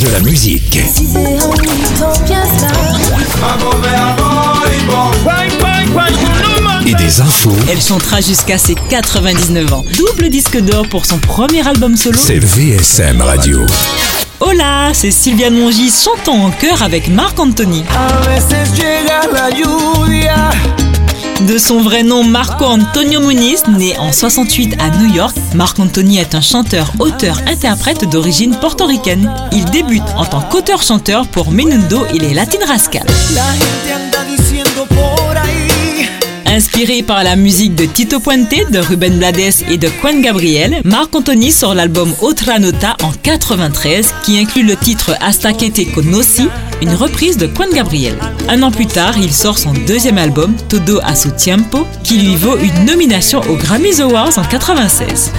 De la musique. Et des infos. Elle chantera jusqu'à ses 99 ans. Double disque d'or pour son premier album solo. C'est VSM Radio. Hola, c'est Sylviane Mongis chantant en chœur avec Marc Anthony. De son vrai nom Marco Antonio Muniz, né en 68 à New York, Marc Anthony est un chanteur, auteur, interprète d'origine portoricaine. Il débute en tant qu'auteur-chanteur pour Menundo et les Latin Rascal. Inspiré par la musique de Tito Puente, de Ruben Blades et de Juan Gabriel, Marc Anthony sort l'album Otra Nota en 93 qui inclut le titre Hasta que te conocí, une reprise de Juan Gabriel. Un an plus tard, il sort son deuxième album, Todo a su tiempo, qui lui vaut une nomination aux Grammys Awards en 96.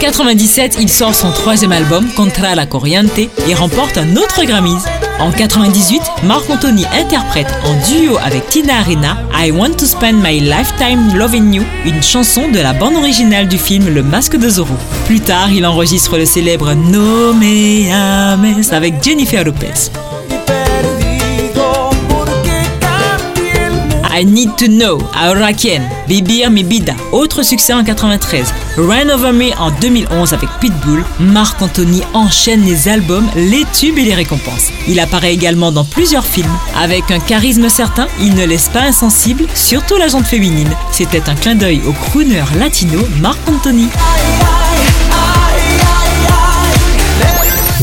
97, il sort son troisième album, Contra la Corriente, et remporte un autre Grammy. En 98, Marc Anthony interprète en duo avec Tina Arena I Want to Spend My Lifetime Loving You, une chanson de la bande originale du film Le Masque de Zorro. Plus tard, il enregistre le célèbre No Me Avec Jennifer Lopez. I Need to Know, Ahora Quien, Mi Vida, autre succès en 93, Run Over Me en 2011 avec Pitbull, Marc Anthony enchaîne les albums, les tubes et les récompenses. Il apparaît également dans plusieurs films. Avec un charisme certain, il ne laisse pas insensible, surtout la jante féminine. C'était un clin d'œil au crooner latino Marc Anthony.